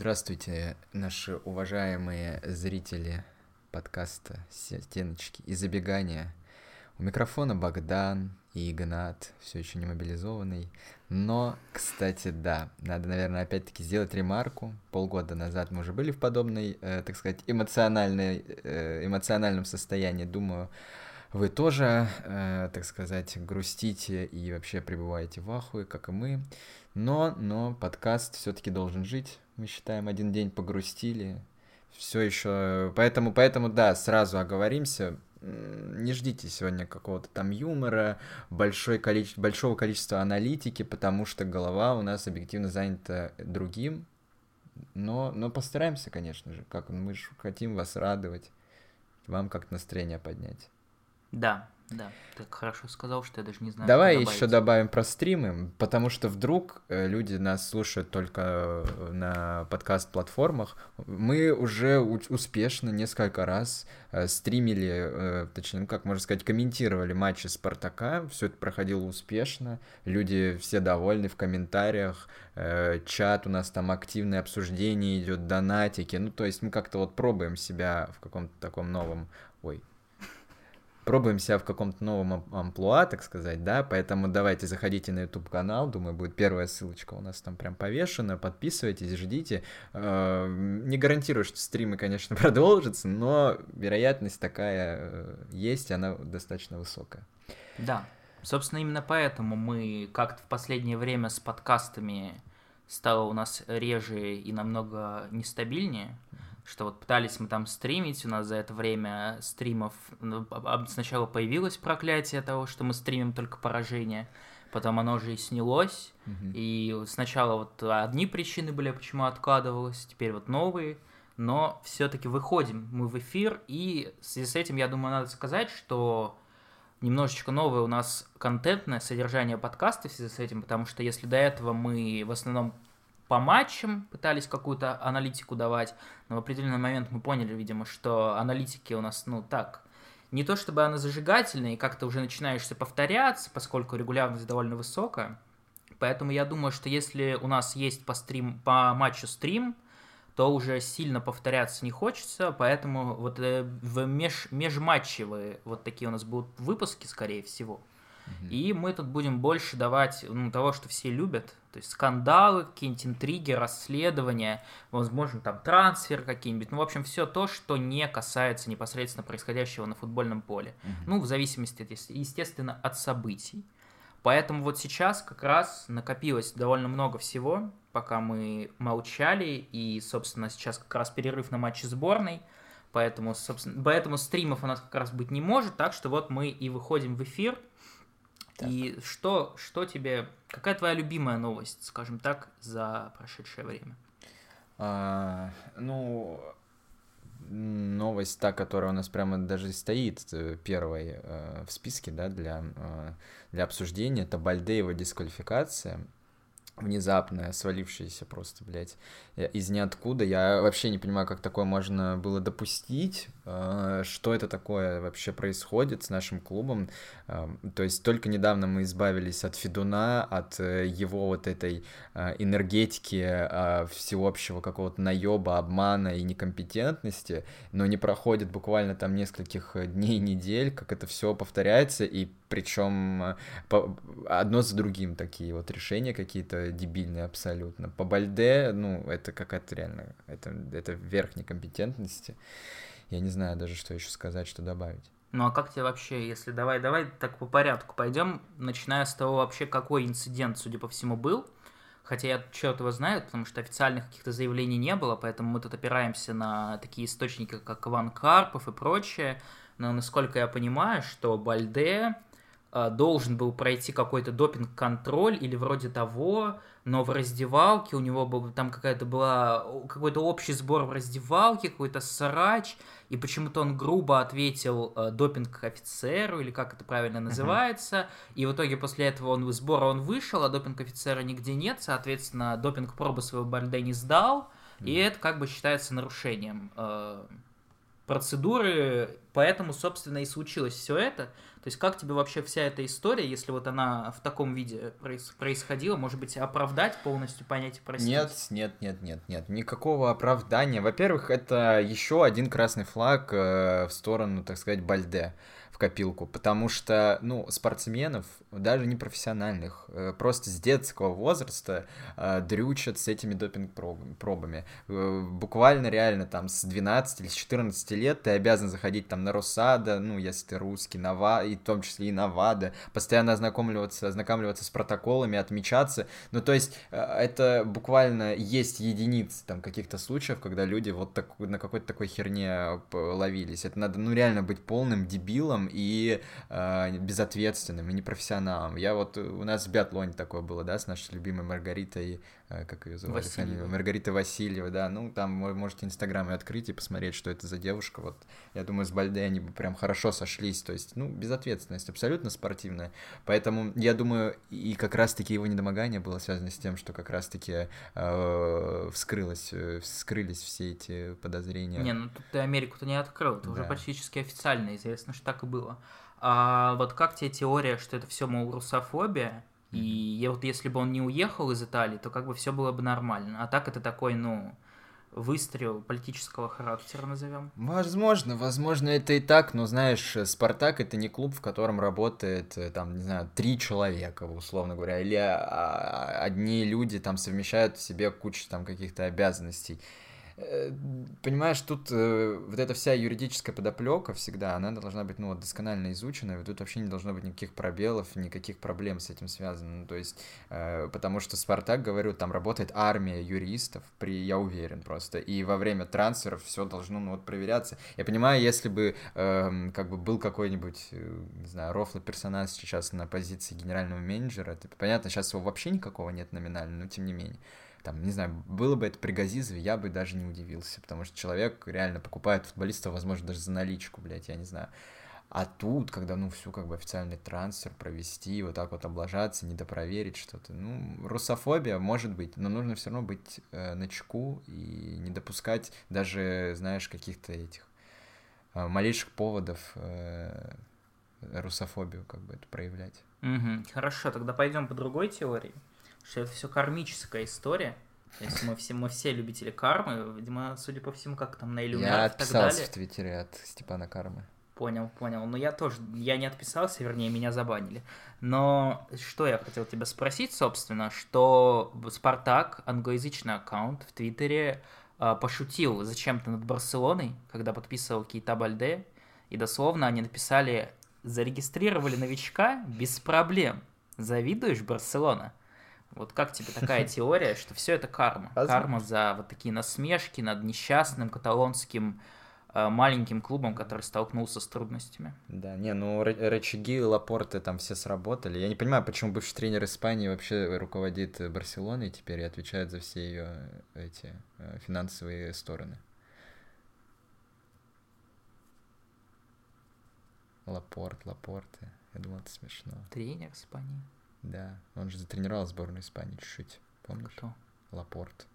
Здравствуйте, наши уважаемые зрители подкаста «Стеночки и забегания». У микрофона Богдан и Игнат, все еще не мобилизованный. Но, кстати, да, надо, наверное, опять-таки сделать ремарку. Полгода назад мы уже были в подобной, э, так сказать, эмоциональной, э, эмоциональном состоянии. Думаю, вы тоже, э, так сказать, грустите и вообще пребываете в ахуе, как и мы. Но, но подкаст все-таки должен жить мы считаем, один день погрустили. Все еще. Поэтому, поэтому, да, сразу оговоримся. Не ждите сегодня какого-то там юмора, большой количе... большого количества аналитики, потому что голова у нас объективно занята другим. Но, но постараемся, конечно же, как мы же хотим вас радовать, вам как настроение поднять. Да, да, ты хорошо сказал, что я даже не знаю. Давай еще добавим про стримы, потому что вдруг э, люди нас слушают только э, на подкаст-платформах. Мы уже успешно несколько раз э, стримили, точнее, ну как можно сказать, комментировали матчи Спартака. Все это проходило успешно. Люди все довольны в комментариях. Чат у нас там активное обсуждение идет, донатики. Ну, то есть мы как-то вот пробуем себя в каком-то таком новом... Ой, пробуем себя в каком-то новом амплуа, так сказать, да, поэтому давайте заходите на YouTube-канал, думаю, будет первая ссылочка у нас там прям повешена, подписывайтесь, ждите. Э, не гарантирую, что стримы, конечно, продолжатся, но вероятность такая э, есть, она достаточно высокая. Да, собственно, именно поэтому мы как-то в последнее время с подкастами стало у нас реже и намного нестабильнее, что вот пытались мы там стримить, у нас за это время стримов ну, сначала появилось проклятие того, что мы стримим только поражение, потом оно уже и снялось, mm-hmm. и сначала вот одни причины были, почему откладывалось, теперь вот новые, но все-таки выходим мы в эфир, и в связи с этим, я думаю, надо сказать, что немножечко новое у нас контентное содержание подкаста в связи с этим, потому что если до этого мы в основном по матчам пытались какую-то аналитику давать, но в определенный момент мы поняли, видимо, что аналитики у нас, ну, так, не то чтобы она зажигательная, и как-то уже начинаешься повторяться, поскольку регулярность довольно высокая. Поэтому я думаю, что если у нас есть по, стрим, по матчу стрим, то уже сильно повторяться не хочется, поэтому вот э, в меж, межматчевые вот такие у нас будут выпуски, скорее всего. И мы тут будем больше давать ну, того, что все любят. То есть скандалы, какие-нибудь интриги, расследования, возможно, там трансфер какие-нибудь. Ну, в общем, все то, что не касается непосредственно происходящего на футбольном поле. Угу. Ну, в зависимости, естественно, от событий. Поэтому вот сейчас как раз накопилось довольно много всего, пока мы молчали, и, собственно, сейчас как раз перерыв на матче сборной, поэтому, собственно, поэтому стримов у нас как раз быть не может, так что вот мы и выходим в эфир – так. И что, что тебе, какая твоя любимая новость, скажем так, за прошедшее время? А, ну, новость та, которая у нас прямо даже стоит э, первой э, в списке, да, для, э, для обсуждения, это Бальдеева дисквалификация внезапная, свалившаяся просто, блядь, из ниоткуда. Я вообще не понимаю, как такое можно было допустить, э, что это такое вообще происходит с нашим клубом. Э, то есть только недавно мы избавились от Федуна, от э, его вот этой энергетики, всеобщего какого-то наеба, обмана и некомпетентности, но не проходит буквально там нескольких дней, недель, как это все повторяется, и причем одно за другим такие вот решения какие-то дебильные абсолютно. По Бальде, ну, это какая-то реально, это, это верх некомпетентности. Я не знаю даже, что еще сказать, что добавить. Ну а как тебе вообще, если давай, давай так по порядку пойдем, начиная с того вообще, какой инцидент, судя по всему, был. Хотя я черт его знаю, потому что официальных каких-то заявлений не было, поэтому мы тут опираемся на такие источники, как Иван Карпов и прочее. Но насколько я понимаю, что Бальде должен был пройти какой-то допинг-контроль или вроде того, но в раздевалке у него был там какая-то была какой-то общий сбор в раздевалке, какой-то срач, и почему-то он грубо ответил э, допинг офицеру или как это правильно называется, uh-huh. и в итоге после этого он сбора он вышел, а допинг офицера нигде нет, соответственно допинг пробы своего Бальде не сдал, uh-huh. и это как бы считается нарушением э, процедуры поэтому, собственно, и случилось все это. То есть как тебе вообще вся эта история, если вот она в таком виде происходила, может быть, оправдать полностью, понять и простить? Нет, нет, нет, нет, нет, никакого оправдания. Во-первых, это еще один красный флаг э, в сторону, так сказать, Бальде копилку, потому что, ну, спортсменов, даже не профессиональных, э, просто с детского возраста э, дрючат с этими допинг-пробами. Э, буквально реально там с 12 или с 14 лет ты обязан заходить там на Росада, ну, если ты русский, на ВА, и в том числе и на ВАДА, постоянно ознакомливаться, ознакомливаться с протоколами, отмечаться. Ну, то есть это буквально есть единицы там каких-то случаев, когда люди вот так, на какой-то такой херне ловились. Это надо, ну, реально быть полным дебилом и э, безответственным, и непрофессионалом. Я вот, у нас в биатлоне такое было, да, с нашей любимой Маргаритой Э, как ее зовут, Васильева. Маргарита Васильева, да, ну, там вы можете Инстаграм и открыть и посмотреть, что это за девушка, вот, я думаю, с Бальде они бы прям хорошо сошлись, то есть, ну, безответственность абсолютно спортивная, поэтому, я думаю, и как раз-таки его недомогание было связано с тем, что как раз-таки э, вскрылось, э, вскрылись все эти подозрения. Не, ну, тут ты Америку-то не открыл, это да. уже практически официально известно, что так и было. А вот как тебе теория, что это все, мол, русофобия, и я вот если бы он не уехал из Италии, то как бы все было бы нормально. А так это такой, ну, выстрел политического характера, назовем. Возможно, возможно, это и так, но знаешь, Спартак это не клуб, в котором работает, э, там, не знаю, три человека, условно говоря, или а, а, одни люди там совмещают в себе кучу там каких-то обязанностей. Э, понимаешь, тут э, вот эта вся юридическая подоплека всегда, она должна быть, ну, вот, досконально изучена, и тут вообще не должно быть никаких пробелов, никаких проблем с этим связано. Ну, то есть, э, потому что Спартак, говорю, там работает армия юристов, при, я уверен просто, и во время трансферов все должно, ну, вот, проверяться. Я понимаю, если бы, э, как бы, был какой-нибудь, не знаю, рофлый персонаж сейчас на позиции генерального менеджера, это понятно, сейчас его вообще никакого нет номинально, но тем не менее там, не знаю, было бы это при Газизове, я бы даже не удивился, потому что человек реально покупает футболиста, возможно, даже за наличку, блядь, я не знаю. А тут, когда, ну, всю как бы официальный трансфер провести, вот так вот облажаться, недопроверить что-то, ну, русофобия может быть, но нужно все равно быть э, на чеку и не допускать даже, знаешь, каких-то этих э, малейших поводов э, русофобию как бы это проявлять. Угу. Хорошо, тогда пойдем по другой теории что это все кармическая история. То есть мы все, мы все любители кармы, видимо, судя по всему, как там на иллюминатах Я отписался в Твиттере от Степана Кармы. Понял, понял. Но я тоже, я не отписался, вернее, меня забанили. Но что я хотел тебя спросить, собственно, что Спартак, англоязычный аккаунт в Твиттере, а, пошутил зачем-то над Барселоной, когда подписывал Кейта Бальде, и дословно они написали «Зарегистрировали новичка без проблем. Завидуешь, Барселона?» Вот как тебе такая теория, что все это карма? Карма за вот такие насмешки над несчастным каталонским э, маленьким клубом, который столкнулся с трудностями. Да, не, ну рычаги Лапорты там все сработали. Я не понимаю, почему бывший тренер Испании вообще руководит Барселоной теперь и отвечает за все ее эти э, финансовые стороны. Лапорт, Лапорты. Я думал, это смешно. Тренер Испании. Да, он же затренировал сборную Испании чуть-чуть, помнишь? Кто? Лапорт.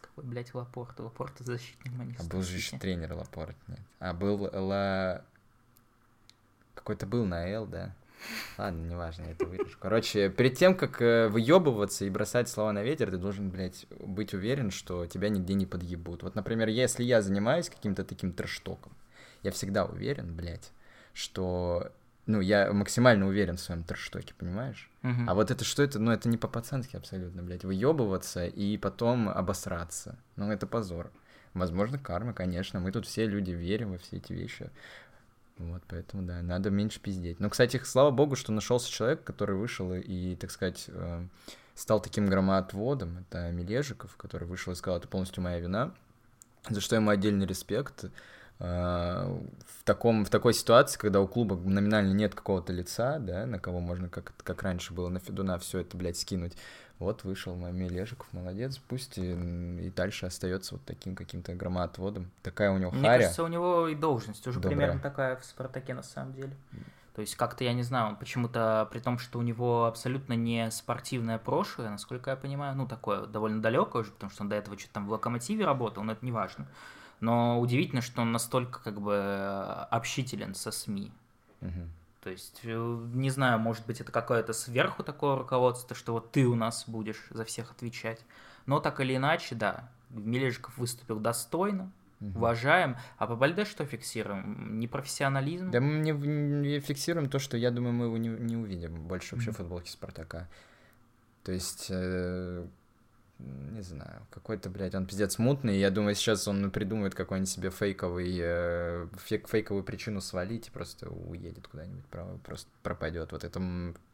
Какой, блядь, Лапорт? Лапорт защитник Манчестер А был же еще тренер Лапорт, нет. А был Ла... Какой-то был на Л, да? Ладно, неважно, я это вырежу. Короче, перед тем, как э, выебываться и бросать слова на ветер, ты должен, блядь, быть уверен, что тебя нигде не подъебут. Вот, например, если я занимаюсь каким-то таким трэштоком, я всегда уверен, блядь, что ну, я максимально уверен в своем трэштоке, понимаешь? Uh-huh. А вот это что это? Ну, это не по-пацански абсолютно, блядь. Выебываться и потом обосраться. Ну, это позор. Возможно, карма, конечно. Мы тут все люди верим во все эти вещи. Вот, поэтому, да, надо меньше пиздеть. Но, кстати, слава богу, что нашелся человек, который вышел и, так сказать, э, стал таким громоотводом. Это Мележиков, который вышел и сказал, это полностью моя вина, за что ему отдельный респект. Э, в, таком, в такой ситуации, когда у клуба номинально нет какого-то лица, да, на кого можно, как, как раньше было, на Федуна все это, блядь, скинуть, вот вышел Лежиков, молодец, пусть и, и дальше остается вот таким каким-то громоотводом. Такая у него Мне харя. кажется, у него и должность уже Добрая. примерно такая в Спартаке на самом деле. То есть как-то, я не знаю, он почему-то, при том, что у него абсолютно не спортивное прошлое, насколько я понимаю, ну, такое довольно далекое уже, потому что он до этого что-то там в Локомотиве работал, но это не важно но удивительно, что он настолько как бы общителен со СМИ. Угу. То есть, э, не знаю, может быть, это какое-то сверху такое руководство, что вот ты у нас будешь за всех отвечать. Но так или иначе, да, Мележиков выступил достойно, угу. уважаем. А по Бальде что фиксируем? Непрофессионализм? Да мы не, не фиксируем то, что я думаю, мы его не, не увидим больше вообще mm футболки Спартака. То есть, э, не знаю, какой-то, блядь, он пиздец мутный, я думаю, сейчас он придумает какой-нибудь себе фейковый, э, фейк, фейковую причину свалить и просто уедет куда-нибудь, просто пропадет. Вот это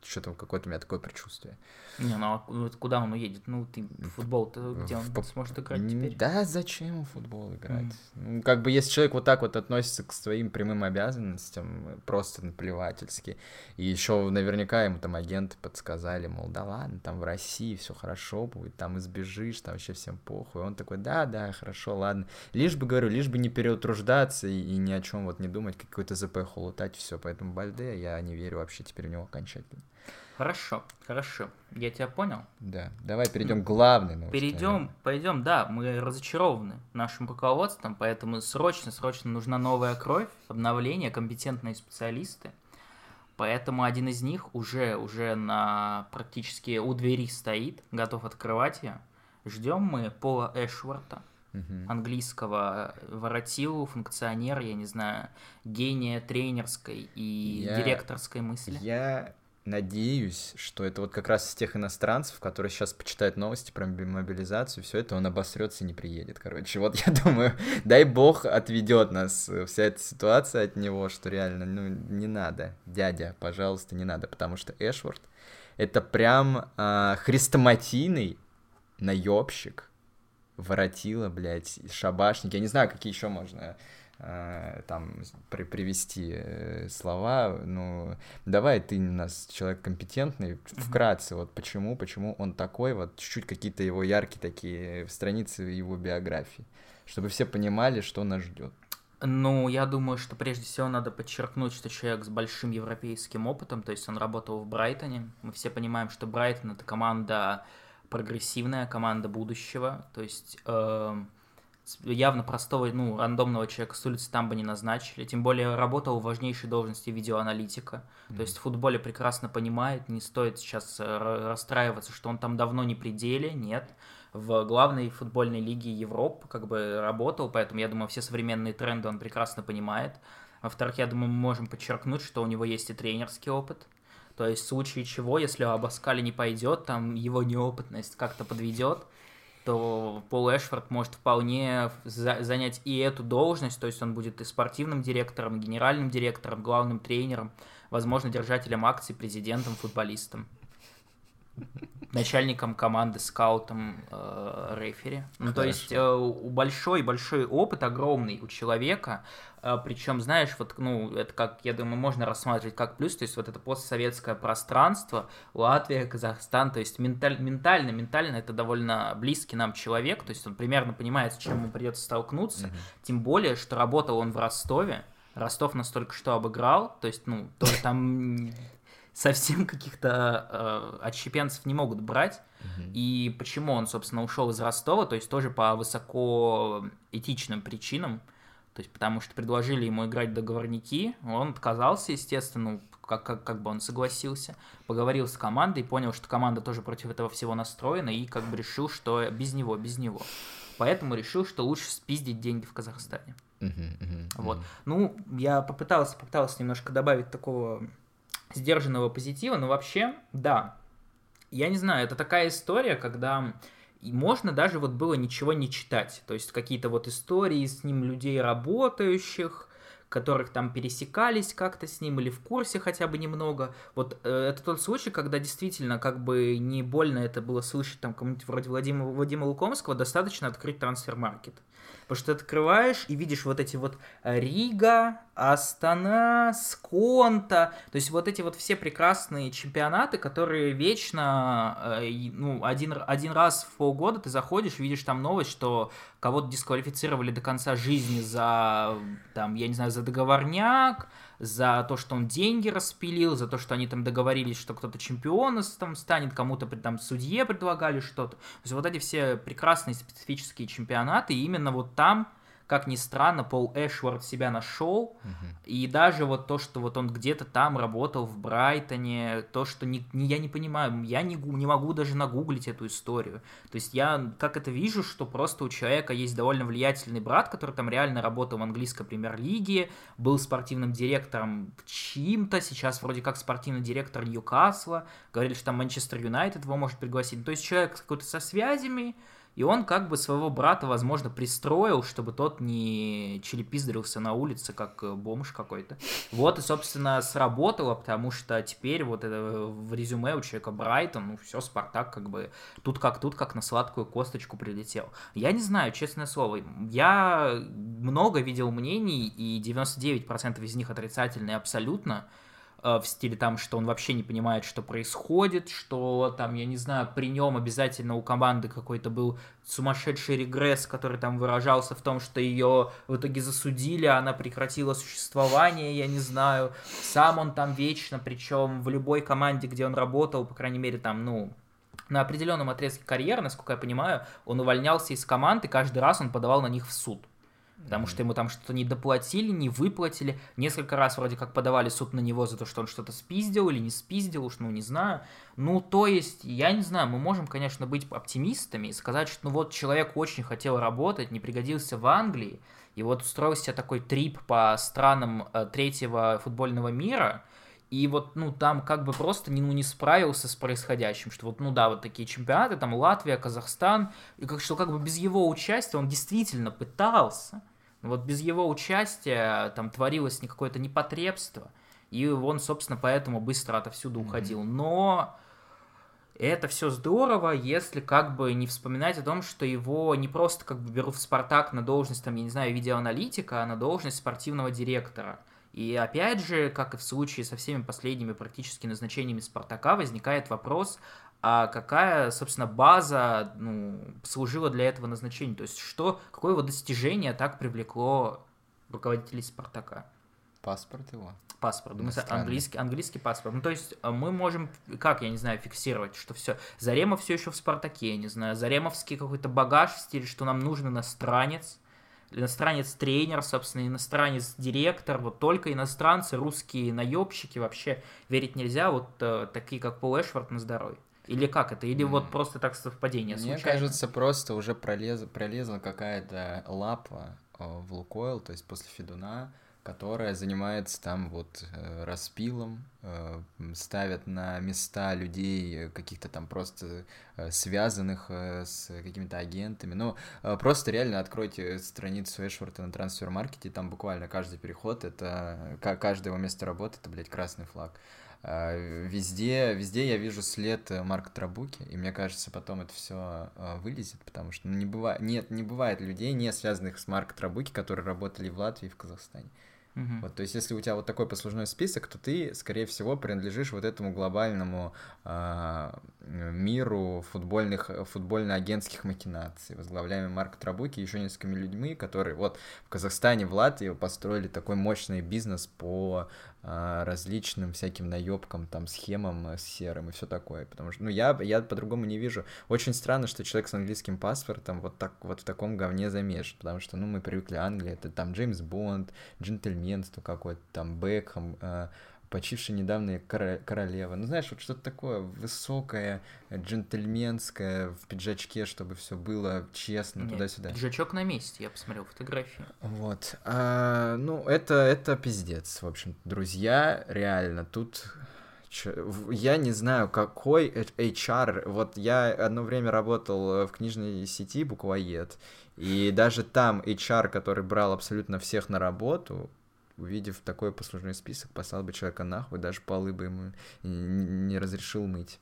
что-то какое-то у меня такое предчувствие. Не, ну а куда он уедет? Ну, ты футбол-то где он в... сможет играть теперь? Да, зачем ему футбол играть? Mm. Ну, как бы, если человек вот так вот относится к своим прямым обязанностям, просто наплевательски, и еще наверняка ему там агенты подсказали, мол, да ладно, там в России все хорошо будет, там избежишь, там вообще всем похуй. Он такой, да, да, хорошо, ладно. Лишь бы, говорю, лишь бы не переутруждаться и, и ни о чем вот не думать, какой-то ЗП холутать, все. Поэтому Бальде я не верю вообще теперь в него окончательно. Хорошо, хорошо. Я тебя понял. Да. Давай перейдем к главной новости. Перейдем, пойдем, да, мы разочарованы нашим руководством, поэтому срочно, срочно нужна новая кровь, обновление, компетентные специалисты. Поэтому один из них уже, уже на практически у двери стоит, готов открывать ее. Ждем мы Пола Эшворта, uh английского воротилу, функционера, я не знаю, гения тренерской и я, директорской мысли. Я надеюсь, что это вот как раз из тех иностранцев, которые сейчас почитают новости про мобилизацию, все это он обосрется и не приедет. Короче, вот я думаю, дай бог отведет нас э, вся эта ситуация от него, что реально, ну, не надо, дядя, пожалуйста, не надо, потому что Эшворд это прям а, хрестоматийный наебщик, воротила, блядь, шабашник, я не знаю, какие еще можно Э, там при, привести э, слова, ну, давай ты у нас человек компетентный, вкратце, вот почему, почему он такой, вот чуть-чуть какие-то его яркие такие страницы его биографии, чтобы все понимали, что нас ждет. Ну, я думаю, что прежде всего надо подчеркнуть, что человек с большим европейским опытом, то есть он работал в Брайтоне. Мы все понимаем, что Брайтон это команда прогрессивная, команда будущего, то есть э, явно простого, ну, рандомного человека с улицы там бы не назначили. Тем более работал в важнейшей должности видеоаналитика. Mm-hmm. То есть в футболе прекрасно понимает, не стоит сейчас э, расстраиваться, что он там давно не при деле, нет. В главной футбольной лиге Европы как бы работал, поэтому я думаю, все современные тренды он прекрасно понимает. Во-вторых, я думаю, мы можем подчеркнуть, что у него есть и тренерский опыт. То есть в случае чего, если Абаскали не пойдет, там его неопытность как-то подведет, то Пол Эшфорд может вполне за занять и эту должность, то есть он будет и спортивным директором, и генеральным директором, главным тренером, возможно, держателем акций, президентом, футболистом начальником команды, скаутом, э, рефери. Ну, то есть э, большой-большой опыт, огромный у человека, причем, знаешь, вот, ну, это как, я думаю, можно рассматривать как плюс, то есть вот это постсоветское пространство, Латвия, Казахстан, то есть менталь, ментально, ментально это довольно близкий нам человек, то есть он примерно понимает, с чем ему придется столкнуться, mm-hmm. тем более, что работал он в Ростове, Ростов настолько что обыграл, то есть, ну, тоже там совсем каких-то э, отщепенцев не могут брать. И почему он, собственно, ушел из Ростова, то есть тоже по высокоэтичным причинам, то есть потому что предложили ему играть договорники, он отказался, естественно, как, как, как бы он согласился, поговорил с командой, понял, что команда тоже против этого всего настроена, и как бы решил, что без него, без него. Поэтому решил, что лучше спиздить деньги в Казахстане. Uh-huh, uh-huh, вот. Ну, я попытался, попытался немножко добавить такого сдержанного позитива, но вообще, да, я не знаю, это такая история, когда можно даже вот было ничего не читать, то есть какие-то вот истории с ним людей работающих, которых там пересекались как-то с ним или в курсе хотя бы немного. Вот э, это тот случай, когда действительно как бы не больно это было слышать там кому-нибудь вроде Владимира, Владимира Лукомского, достаточно открыть трансфер-маркет. Потому что ты открываешь и видишь вот эти вот э, Рига, Астана, Сконта, то есть вот эти вот все прекрасные чемпионаты, которые вечно, э, ну, один, один раз в полгода ты заходишь, видишь там новость, что кого-то дисквалифицировали до конца жизни за, там, я не знаю, за договорняк, за то, что он деньги распилил, за то, что они там договорились, что кто-то чемпионом там станет, кому-то там судье предлагали что-то. То есть вот эти все прекрасные специфические чемпионаты, и именно вот там как ни странно, Пол Эшвард себя нашел, и даже вот то, что вот он где-то там работал в Брайтоне, то, что не, не, я не понимаю, я не, не могу даже нагуглить эту историю. То есть я как это вижу, что просто у человека есть довольно влиятельный брат, который там реально работал в английской премьер-лиге, был спортивным директором чьим-то, сейчас вроде как спортивный директор Ньюкасла, говорили, что там Манчестер Юнайтед его может пригласить. Ну, то есть человек какой-то со связями, и он как бы своего брата, возможно, пристроил, чтобы тот не челепиздрился на улице, как э, бомж какой-то. Вот, и, собственно, сработало, потому что теперь вот это в резюме у человека Брайтон, ну, все, Спартак как бы тут как тут, как на сладкую косточку прилетел. Я не знаю, честное слово, я много видел мнений, и 99% из них отрицательные абсолютно, в стиле там, что он вообще не понимает, что происходит, что там, я не знаю, при нем обязательно у команды какой-то был сумасшедший регресс, который там выражался в том, что ее в итоге засудили, а она прекратила существование, я не знаю. Сам он там вечно, причем в любой команде, где он работал, по крайней мере, там, ну, на определенном отрезке карьеры, насколько я понимаю, он увольнялся из команды, каждый раз он подавал на них в суд потому что ему там что-то не доплатили, не выплатили. Несколько раз вроде как подавали суд на него за то, что он что-то спиздил или не спиздил, уж ну не знаю. Ну, то есть, я не знаю, мы можем, конечно, быть оптимистами и сказать, что ну вот человек очень хотел работать, не пригодился в Англии, и вот устроил себе такой трип по странам э, третьего футбольного мира, и вот, ну, там как бы просто не, ну, не справился с происходящим, что вот, ну да, вот такие чемпионаты, там Латвия, Казахстан, и как, что как бы без его участия он действительно пытался, вот без его участия там творилось какое-то непотребство, и он, собственно, поэтому быстро отовсюду уходил. Но это все здорово, если как бы не вспоминать о том, что его не просто как бы берут в Спартак на должность, там, я не знаю, видеоаналитика, а на должность спортивного директора. И опять же, как и в случае со всеми последними практически назначениями Спартака, возникает вопрос, а какая, собственно, база ну, служила для этого назначения? То есть что, какое его достижение так привлекло руководителей Спартака? Паспорт его. Паспорт. Мы английский, английский паспорт. Ну, то есть э, мы можем, как, я не знаю, фиксировать, что все. Зарема все еще в Спартаке, я не знаю. Заремовский какой-то багаж в стиле, что нам нужен иностранец. Иностранец-тренер, собственно, иностранец-директор, вот только иностранцы, русские наебщики, вообще верить нельзя, вот э, такие, как Пол Эшвард, на здоровье. Или как это? Или mm. вот просто так совпадение Мне случайно? кажется, просто уже пролез, пролезла какая-то лапа э, в Лукойл, то есть после Федуна, которая занимается там вот э, распилом, э, ставят на места людей каких-то там просто связанных с какими-то агентами. Ну, просто реально откройте страницу Эшворта на трансфер-маркете, там буквально каждый переход, это каждое его место работы, это, блядь, красный флаг. А, везде, везде я вижу след э, Марка Трабуки, и мне кажется, потом это все а, вылезет, потому что не бывает, нет, не бывает людей, не связанных с Марком Трабуки, которые работали в Латвии и в Казахстане. Угу. Вот, то есть, если у тебя вот такой послужной список, то ты, скорее всего, принадлежишь вот этому глобальному э, миру футбольных, футбольно-агентских махинаций, возглавляемый Марк Трабуки и еще несколькими людьми, которые вот в Казахстане, в Латвии построили такой мощный бизнес по э, различным всяким наебкам, там, схемам э, серым и все такое. Потому что, ну, я, я по-другому не вижу. Очень странно, что человек с английским паспортом вот так вот в таком говне замешан, потому что, ну, мы привыкли Англии, это там Джеймс Бонд, джентльменство какое-то, там Бекхэм, э, почившая недавно королева. Ну, знаешь, вот что-то такое высокое, джентльменское, в пиджачке, чтобы все было честно, туда-сюда. Пиджачок на месте, я посмотрел фотографии. Вот. А, ну, это, это пиздец, в общем, друзья, реально, тут я не знаю, какой HR. Вот я одно время работал в книжной сети Буквоед, и даже там HR, который брал абсолютно всех на работу, увидев такой послужной список, послал бы человека нахуй, даже полы бы ему не разрешил мыть.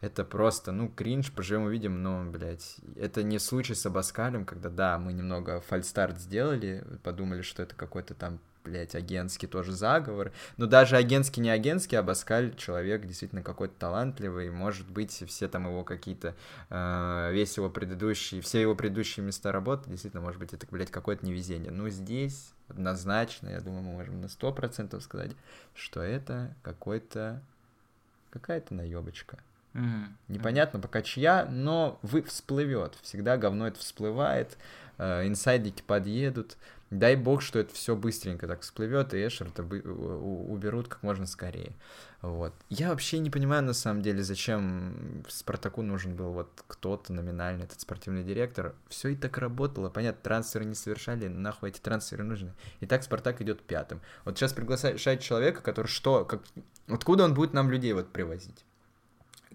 Это просто, ну, кринж, поживем увидим, но, блядь, это не случай с Абаскалем, когда, да, мы немного фальстарт сделали, подумали, что это какой-то там блядь, агентский тоже заговор. Но даже агентский, не агентский, а Баскаль человек действительно какой-то талантливый. Может быть, все там его какие-то, э, весь его предыдущий, все его предыдущие места работы, действительно, может быть, это, блядь, какое-то невезение. Но здесь однозначно, я думаю, мы можем на сто процентов сказать, что это какой-то, какая-то наебочка. Мгм. Непонятно пока чья, но вы всплывет. Всегда говно это всплывает, э, инсайдики подъедут. Дай бог, что это все быстренько так всплывет, и Эшерта бы- у- уберут как можно скорее. Вот. Я вообще не понимаю, на самом деле, зачем Спартаку нужен был вот кто-то номинальный, этот спортивный директор. Все и так работало. Понятно, трансферы не совершали, нахуй эти трансферы нужны. И так Спартак идет пятым. Вот сейчас приглашать человека, который что, как, откуда он будет нам людей вот привозить?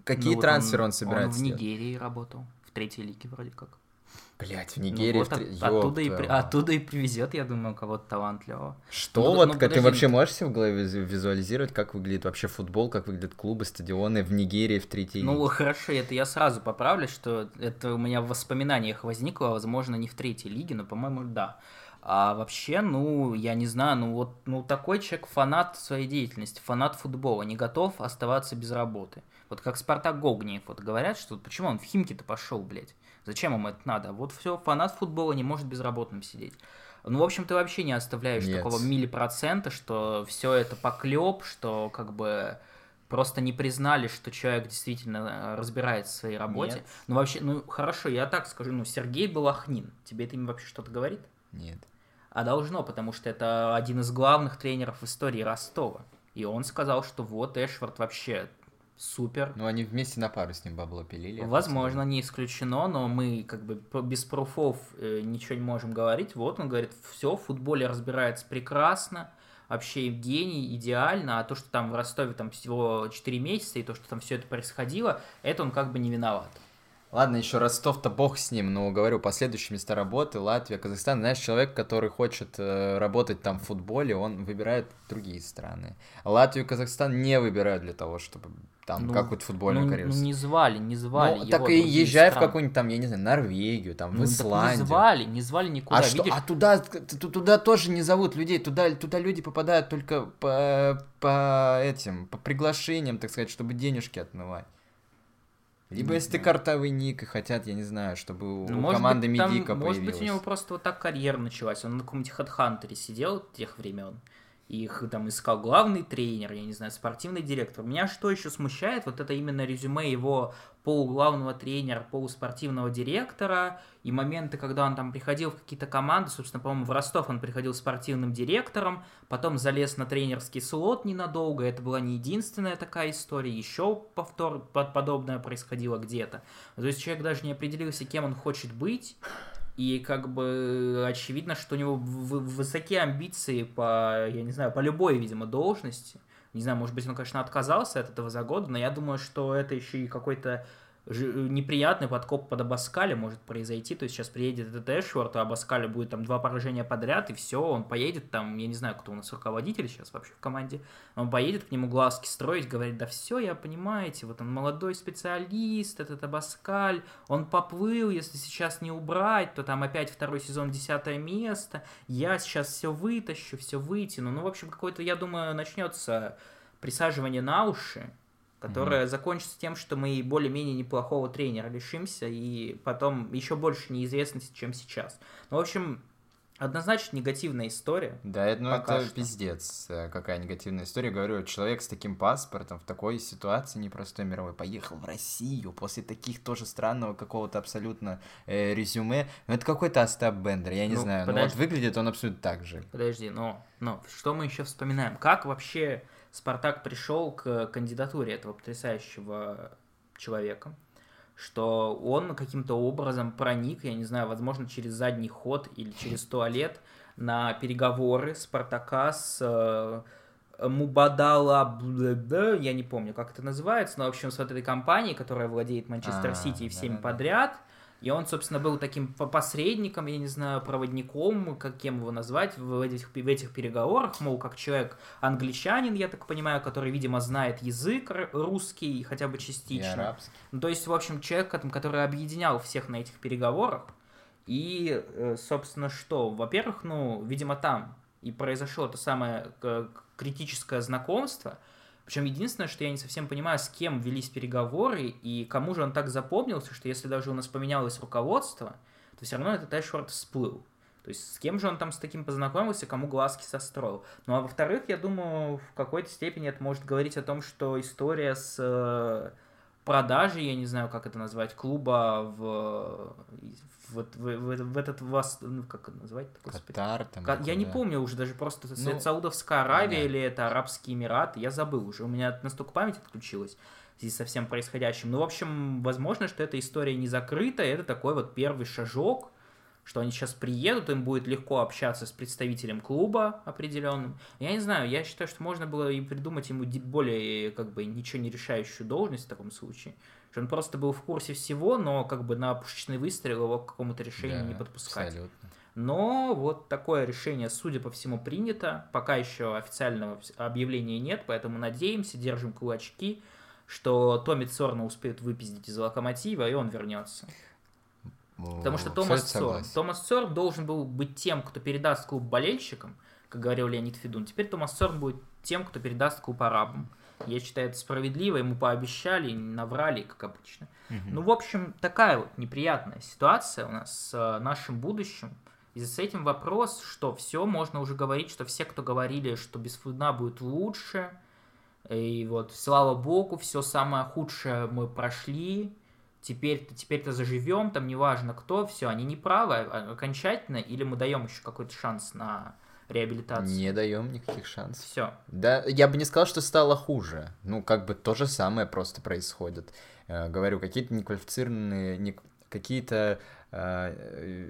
Какие Ну, вот трансферы он, Он собирается в делать? Нигерии работал, в третьей лиге вроде как. Блять, в Ну Нигерии. вот в от- оттуда, и оттуда и привезет, я думаю, кого-то талантливого. Что Ну, вот, ну, ты вообще ну- можешь себе в голове визу- визуализировать, как выглядит вообще футбол, как выглядят клубы, стадионы в Нигерии в третьей Ну, хорошо, это я сразу поправлю, что это у меня в воспоминаниях возникло, возможно, не в третьей лиге, но, по-моему, да. А вообще, ну, я не знаю, ну вот, ну, такой человек фанат своей деятельности, фанат футбола, не готов оставаться без работы. Вот как Спартак Гогниев, вот говорят, что почему он в Химки-то пошел, блядь? Зачем ему это надо? Вот все, фанат футбола не может безработным сидеть. Ну, в общем, ты вообще не оставляешь Нет. такого миллипроцента, что все это поклеп, что как бы просто не признали, что человек действительно э, разбирается в своей работе. Нет. Ну, вообще, ну, хорошо, я так скажу, ну, Сергей Балахнин, тебе это имя вообще что-то говорит? Нет. А должно, потому что это один из главных тренеров в истории Ростова. И он сказал, что вот Эшвард вообще супер. Ну, они вместе на пару с ним бабло пилили. Возможно, не исключено, но мы как бы без пруфов э, ничего не можем говорить. Вот он говорит, все, в футболе разбирается прекрасно, вообще гений, идеально, а то, что там в Ростове там всего 4 месяца, и то, что там все это происходило, это он как бы не виноват. Ладно, еще Ростов-то бог с ним, но говорю, последующие места работы, Латвия, Казахстан, знаешь, человек, который хочет э, работать там в футболе, он выбирает другие страны. Латвию и Казахстан не выбирают для того, чтобы там Ну, какую-то футбольную ну, карьеру. ну, не звали, не звали. Ну, так и езжай в страны. какую-нибудь там, я не знаю, Норвегию, там, в Ну, так Исландию. не звали, не звали никуда. А что? А туда, туда тоже не зовут людей. Туда, туда люди попадают только по, по этим, по приглашениям, так сказать, чтобы денежки отмывать. Либо Не если ты знаю. картовый ник и хотят, я не знаю, чтобы у Ну, может команды быть, там- Медика Может появилась. быть, у него просто вот так карьера началась. Он на каком-нибудь хедхантере сидел тех времен. Их там искал главный тренер, я не знаю, спортивный директор. Меня что еще смущает, вот это именно резюме его полуглавного тренера, полуспортивного директора, и моменты, когда он там приходил в какие-то команды, собственно, по-моему, в Ростов он приходил спортивным директором, потом залез на тренерский слот ненадолго, это была не единственная такая история, еще повтор под- подобное происходило где-то. То есть человек даже не определился, кем он хочет быть, и как бы очевидно, что у него высокие амбиции по, я не знаю, по любой, видимо, должности. Не знаю, может быть, он, конечно, отказался от этого за год, но я думаю, что это еще и какой-то неприятный подкоп под Абаскале может произойти. То есть сейчас приедет этот Эшворт, а Абаскале будет там два поражения подряд, и все, он поедет там, я не знаю, кто у нас руководитель сейчас вообще в команде, он поедет к нему глазки строить, говорит, да все, я понимаете, вот он молодой специалист, этот Абаскаль, он поплыл, если сейчас не убрать, то там опять второй сезон десятое место, я сейчас все вытащу, все вытяну. Ну, в общем, какой-то, я думаю, начнется присаживание на уши, которое закончится тем, что мы более-менее неплохого тренера лишимся, и потом еще больше неизвестности, чем сейчас. Ну, в общем, однозначно негативная история. Да, это, ну, Пока это что. пиздец, э, какая негативная история. Говорю, человек с таким паспортом в такой ситуации непростой мировой поехал в Россию после таких тоже странного какого-то абсолютно э, резюме. Ну, это какой-то Остап Бендер, я не Ну, знаю. Ну, вот подожди. выглядит он абсолютно так же. Подожди, но, но что мы еще вспоминаем? Как вообще Спартак пришел к кандидатуре этого потрясающего человека? Что он каким-то образом проник, я не знаю, возможно, через задний ход или через туалет на переговоры Спартака с э, Мубадала, я не помню, как это называется, но, в общем, с вот этой компанией, которая владеет Манчестер А, Сити и всеми подряд, и он, собственно, был таким по- посредником, я не знаю, проводником, как кем его назвать, в этих, в этих переговорах, мол, как человек англичанин, я так понимаю, который, видимо, знает язык русский, хотя бы И частично. арабский. Ну, то есть, в общем, человек, кот- который объединял всех на этих переговорах. И, э, собственно, что? Во-первых, ну, видимо, там и произошло то самое к- критическое знакомство. Причем единственное, что я не совсем понимаю, с кем велись переговоры и кому же он так запомнился, что если даже у нас поменялось руководство, то все равно этот Эшвард всплыл. То есть с кем же он там с таким познакомился, кому глазки состроил. Ну а во-вторых, я думаю, в какой-то степени это может говорить о том, что история с э, продажи, я не знаю, как это назвать, клуба в, в, в, в, в этот вас, ну, как это назвать? Катар там. Ка- я не помню уже даже просто ну, Саудовская Аравия да. или это Арабские Эмираты, я забыл уже, у меня настолько память отключилась в связи со всем происходящим. Ну, в общем, возможно, что эта история не закрыта, это такой вот первый шажок, что они сейчас приедут, им будет легко общаться с представителем клуба определенным. Я не знаю, я считаю, что можно было и придумать ему более, как бы, ничего не решающую должность в таком случае. Что он просто был в курсе всего, но как бы на пушечный выстрел его к какому-то решению да, не подпускать. Абсолютно. Но вот такое решение, судя по всему, принято. Пока еще официального объявления нет, поэтому надеемся, держим кулачки, что Томми Цорна успеет выпиздить из локомотива, и он вернется. Потому что Томас Цорн, Томас Цорн должен был быть тем, кто передаст клуб болельщикам, как говорил Леонид Федун. Теперь Томас Цорн будет тем, кто передаст клуб арабам. Я считаю, это справедливо, ему пообещали, наврали, как обычно. Угу. Ну, в общем, такая вот неприятная ситуация у нас с э, нашим будущим. И с этим вопрос, что все, можно уже говорить, что все, кто говорили, что без Федуна будет лучше, и вот, слава богу, все самое худшее мы прошли, теперь-то теперь-то заживем, там неважно кто, все, они не правы а окончательно, или мы даем еще какой-то шанс на реабилитацию? Не даем никаких шансов. Все. Да, я бы не сказал, что стало хуже. Ну, как бы то же самое просто происходит. Э, говорю, какие-то неквалифицированные, не, какие-то, э, э,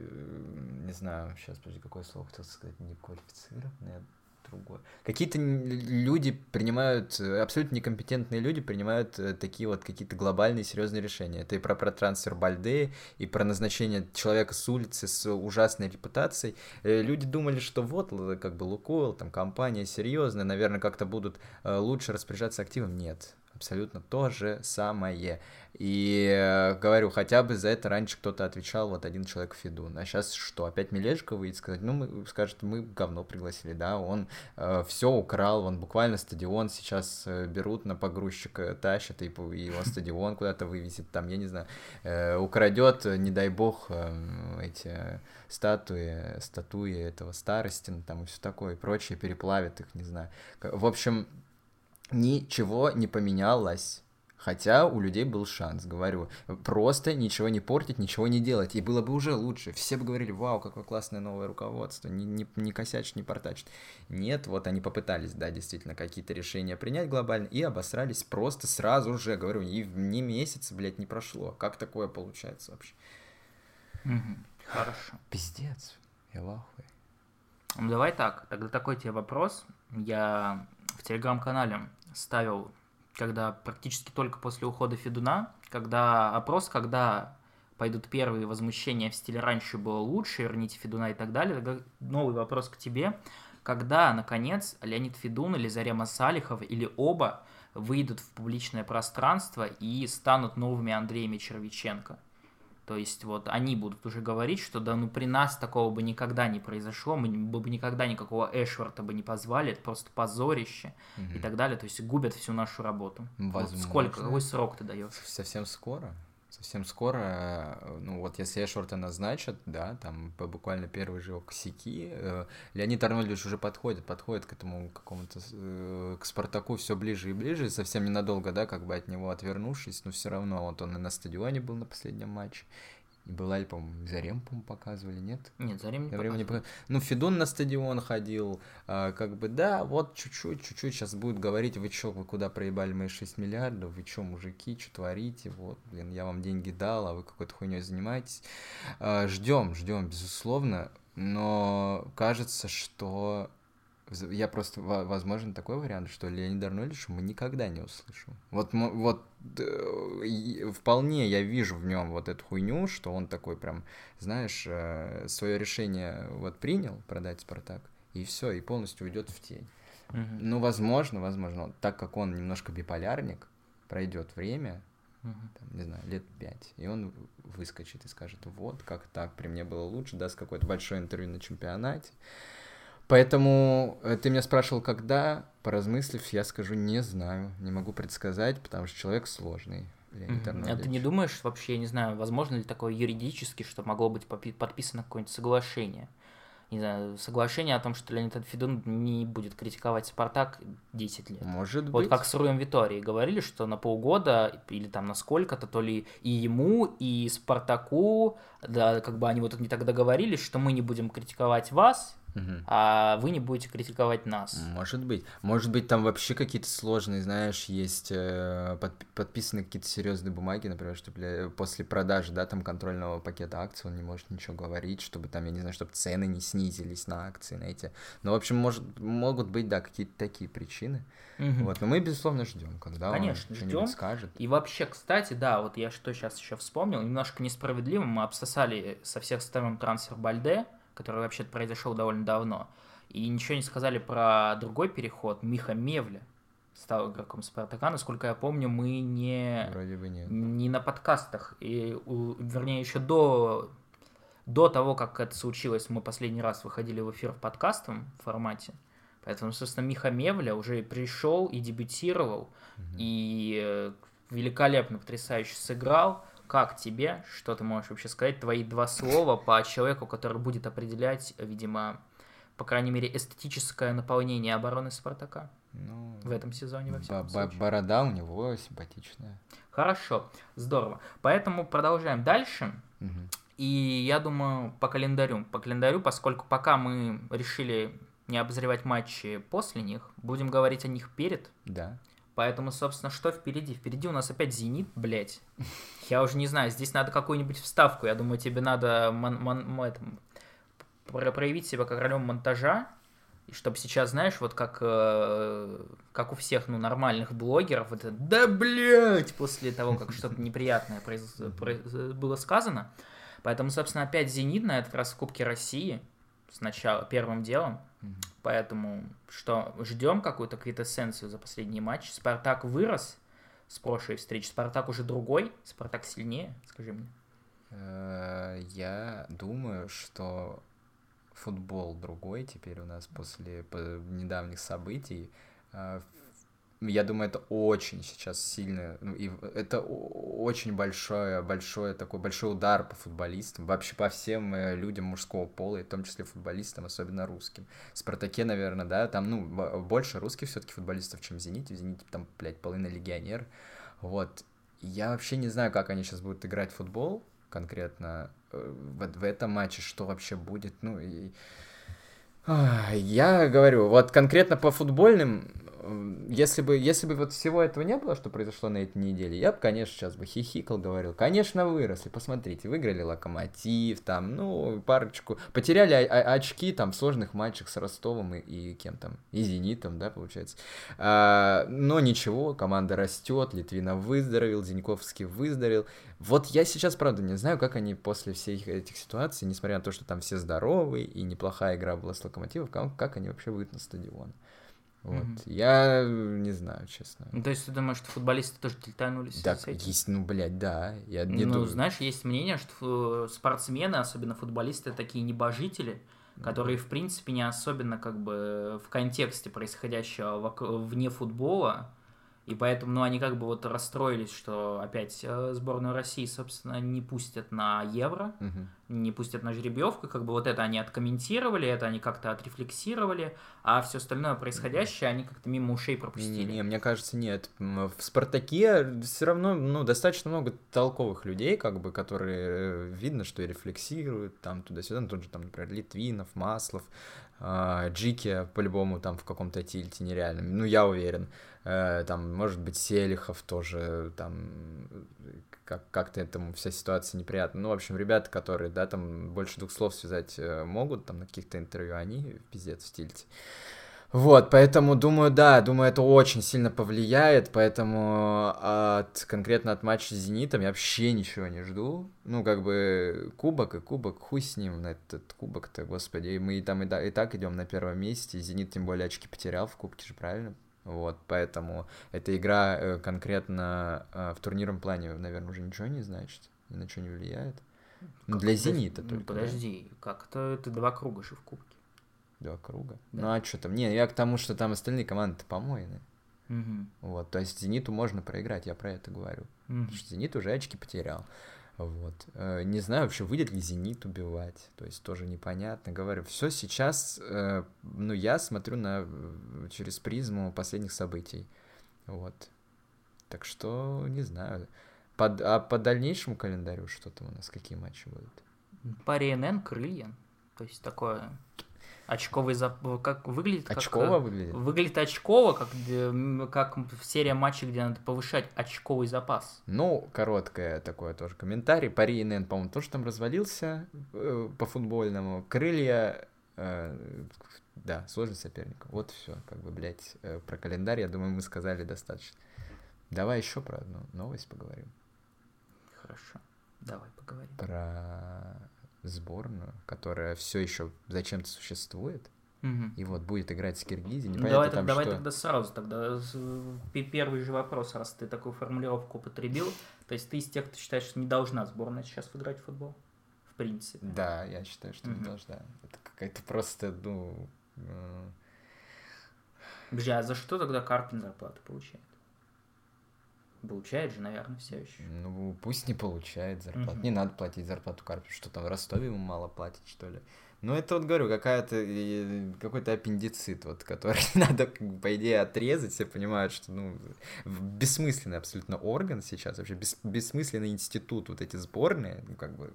не знаю, сейчас, подожди, какое слово хотел сказать, неквалифицированные, другое. Какие-то люди принимают, абсолютно некомпетентные люди принимают э, такие вот какие-то глобальные серьезные решения. Это и про, про трансфер Бальде, и про назначение человека с улицы с ужасной репутацией. Э, люди думали, что вот, как бы Лукойл, там компания серьезная, наверное, как-то будут э, лучше распоряжаться активом. Нет, абсолютно то же самое. И э, говорю, хотя бы за это раньше кто-то отвечал, вот один человек Федун. А сейчас что, опять Мелешко выйдет сказать, ну, мы, скажет, мы говно пригласили, да, он э, все украл, он буквально стадион сейчас э, берут на погрузчика, тащат, и, и он стадион куда-то вывезет, там, я не знаю, э, украдет, не дай бог, э, эти статуи, статуи этого старостина, там, и все такое, и прочее, переплавит их, не знаю. В общем, ничего не поменялось. Хотя у людей был шанс, говорю, просто ничего не портить, ничего не делать, и было бы уже лучше. Все бы говорили, вау, какое классное новое руководство, не, не, не косячит, не портачит. Нет, вот они попытались, да, действительно, какие-то решения принять глобально, и обосрались просто сразу же, говорю, и ни месяца, блядь, не прошло. Как такое получается вообще? Хорошо. Пиздец, я в ахуе. Ну, давай так, тогда такой тебе вопрос. Я в телеграм-канале ставил когда практически только после ухода Федуна, когда опрос, когда пойдут первые возмущения в стиле «раньше было лучше», «верните Федуна» и так далее, новый вопрос к тебе. Когда, наконец, Леонид Федун или Зарема Салихов или оба выйдут в публичное пространство и станут новыми Андреями Червиченко? То есть вот они будут уже говорить, что да ну при нас такого бы никогда не произошло, мы бы никогда никакого Эшварта бы не позвали, это просто позорище угу. и так далее. То есть губят всю нашу работу. Возможно. Вот сколько, какой срок ты даешь? Совсем скоро совсем скоро, э, ну вот если Эшорта назначат, да, там буквально первый же косяки, э, Леонид Арнольдович уже подходит, подходит к этому какому-то, э, к Спартаку все ближе и ближе, совсем ненадолго, да, как бы от него отвернувшись, но все равно вот он и на стадионе был на последнем матче, и была ли, по-моему, Зарем, по-моему, показывали, нет? Нет, Зарем не показывали. Не показывали. Ну, Федун на стадион ходил, а, как бы, да, вот чуть-чуть, чуть-чуть сейчас будет говорить, вы чё, вы куда проебали мои 6 миллиардов, вы чё, мужики, что творите, вот, блин, я вам деньги дал, а вы какой-то хуйней занимаетесь. А, ждем, ждем, безусловно, но кажется, что я просто, возможен такой вариант, что Леонида Арнольдовича мы никогда не услышим. Вот, вот вполне я вижу в нем вот эту хуйню, что он такой прям, знаешь, э, свое решение вот принял продать Спартак, и все, и полностью уйдет в тень. Угу. Ну, возможно, возможно, так как он немножко биполярник, пройдет время, угу. там, не знаю, лет пять, и он выскочит и скажет, вот, как так, при мне было лучше, даст какое-то большое интервью на чемпионате, Поэтому э, ты меня спрашивал, когда, поразмыслив, я скажу, не знаю, не могу предсказать, потому что человек сложный. Mm-hmm. А ты не думаешь вообще, я не знаю, возможно ли такое юридически, что могло быть подписано какое-нибудь соглашение? не знаю, соглашение о том, что Леонид Федун не будет критиковать Спартак 10 лет. Может Вот быть. как с Руем Виторией говорили, что на полгода или там на сколько-то, то ли и ему, и Спартаку, да, как бы они вот не так договорились, что мы не будем критиковать вас, Мгм. а вы не будете критиковать нас. Может быть. Может быть, там вообще какие-то сложные, знаешь, есть э, подпи- подписаны какие-то серьезные бумаги, например, что бля, после продажи, да, там контрольного пакета акций он не может ничего говорить, чтобы там, я не знаю, чтобы цены не снизились на акции, на эти. Ну, в общем, может, могут быть, да, какие-то такие причины. Мгм. Вот, но мы, безусловно, ждем, когда Конечно, он что-нибудь скажет. И вообще, кстати, да, вот я что сейчас еще вспомнил, немножко несправедливо, мы обсосали со всех сторон трансфер Бальде, который вообще-то произошел довольно давно, и ничего не сказали про другой переход, Миха Мевля стал игроком Спартака, насколько я помню, мы не, Вроде бы нет. не на подкастах, и, вернее, еще до, до того, как это случилось, мы последний раз выходили в эфир в подкастовом формате, поэтому, собственно, Миха Мевля уже пришел и дебютировал, и э, великолепно, потрясающе сыграл. Как тебе? Что ты можешь вообще сказать? Твои два слова по человеку, который будет определять, видимо, по крайней мере, эстетическое наполнение обороны Спартака Ну, в этом сезоне, во всяком ба- случае. борода у него симпатичная. Хорошо, здорово. Поэтому продолжаем дальше. Мгм. И я думаю, по календарю. По календарю, поскольку пока мы решили не обозревать матчи после них, будем говорить о них перед. Да. Поэтому, собственно, что впереди? Впереди у нас опять «Зенит», блять. Я уже не знаю, здесь надо какую-нибудь вставку. Я думаю, тебе надо мон- мон- мо- это, про- проявить себя как королем монтажа, и чтобы сейчас, знаешь, вот как, э, как у всех, ну, нормальных блогеров, это «да, блять!» после того, как что-то неприятное произ- произ- было сказано. Поэтому, собственно, опять «Зенит» на этот раз в Кубке России сначала, первым делом. Поэтому что, ждем какую-то квитэссенцию за последний матч. Спартак вырос с прошлой встречи. Спартак уже другой. Спартак сильнее, скажи мне. Э, Я думаю, что футбол другой теперь у нас после по- недавних событий. Э, Я думаю, это очень сейчас сильно, ну, и это очень большое, большое такой большой удар по футболистам, вообще по всем э, людям мужского пола, и в том числе футболистам, особенно русским. В Спартаке, наверное, да, там, ну, б- больше русских все-таки футболистов, чем в Зените. В Зените там, блядь, половина легионер. Вот. Я вообще не знаю, как они сейчас будут играть в футбол конкретно э, в, в этом матче, что вообще будет. Ну, и... Я говорю, вот конкретно по футбольным, э, если бы, если бы вот всего этого не было, что произошло на этой неделе, я бы, конечно, сейчас бы хихикал, говорил, конечно, выросли, посмотрите, выиграли Локомотив, там, ну, парочку, потеряли очки там в сложных матчах с Ростовом и, и кем там, и Зенитом, да, получается. А, но ничего, команда растет, Литвинов выздоровел, Зиньковский выздоровел. Вот я сейчас, правда, не знаю, как они после всех этих ситуаций, несмотря на то, что там все здоровы и неплохая игра была с Локомотивом, как, как они вообще выйдут на стадион. Вот. Мгм. Я не знаю, честно. Ну, то есть ты думаешь, что футболисты тоже тельтанулись этим? есть, ну, блядь, да. Я не Ну, думаю. знаешь, есть мнение, что фу- спортсмены, особенно футболисты, такие небожители, которые, в принципе, не особенно как бы в контексте происходящего вне футбола, и поэтому, ну, они как бы вот расстроились, что опять э, сборную России, собственно, не пустят на Евро, Мгм. не пустят на жеребьевку, как бы вот это они откомментировали, это они как-то отрефлексировали, а все остальное происходящее они как-то мимо ушей пропустили. Не, мне кажется, нет. В Спартаке все равно, ну, достаточно много толковых людей, как бы, которые э, видно, что и рефлексируют, там, туда-сюда, ну, тот же, там, например, Литвинов, Маслов, а, Джики, по-любому, там, в каком-то тильте нереальном, ну, я уверен, там, может быть, Селихов тоже, там, как- как-то этому вся ситуация неприятна. Ну, в общем, ребята, которые, да, там, больше двух слов связать э, могут, там, на каких-то интервью, они пиздец в тильте. Вот, поэтому думаю, да, думаю, это очень сильно повлияет, поэтому от, конкретно от матча с Зенитом я вообще ничего не жду. Ну, как бы, кубок и кубок, хуй с ним на этот кубок-то, господи, и мы и там и, да, и так идем на первом месте, Зенит тем более очки потерял в кубке же, правильно? Вот, поэтому эта игра э, конкретно э, в турнирном плане, наверное, уже ничего не значит, ни на что не влияет. Ну, для это? Зенита Ну, только. да. Подожди, как это ты два круга же в кубке? Два круга. Да. Ну, а что там? Не, я к тому, что там остальные команды-то помоены. Мгм. Вот, то есть Зениту можно проиграть, я про это говорю. Мгм. Потому что Зенит уже очки потерял. Вот. Э, не знаю вообще, выйдет ли «Зенит» убивать, то есть тоже непонятно. Говорю, все сейчас, э, ну, я смотрю на, через призму последних событий. Вот. Так что, не знаю. Под, а по дальнейшему календарю что там у нас, какие матчи будут? По РНН крылья. То есть такое очковый зап... как выглядит очково как... выглядит? выглядит очково как как серия матчей где надо повышать очковый запас. Ну короткое такое тоже комментарий. Пари НН по-моему тоже там развалился э, по футбольному крылья э, да сложный соперник. Вот все как бы блять э, про календарь я думаю мы сказали достаточно. Давай еще про одну новость поговорим. Хорошо. Давай поговорим. Про сборную, которая все еще зачем-то существует. Угу. И вот будет играть с Киргизией. Ну, давай, там, давай что... тогда сразу тогда первый же вопрос, раз ты такую формулировку употребил. То есть ты из тех, кто считает, что не должна сборная сейчас играть в футбол? В принципе. Да, я считаю, что угу. не должна. Это какая-то просто, ну... Подожди, а за что тогда Карпин зарплату получает? Получает же, наверное, все еще. Ну, пусть не получает зарплату. Угу. Не надо платить зарплату Карпе. Что там, в Ростове ему мало платить, что ли? Ну, это вот, говорю, какая-то, какой-то аппендицит, вот, который надо, по идее, отрезать. Все понимают, что, ну, бессмысленный абсолютно орган сейчас, вообще бес, бессмысленный институт, вот эти сборные, ну, как бы,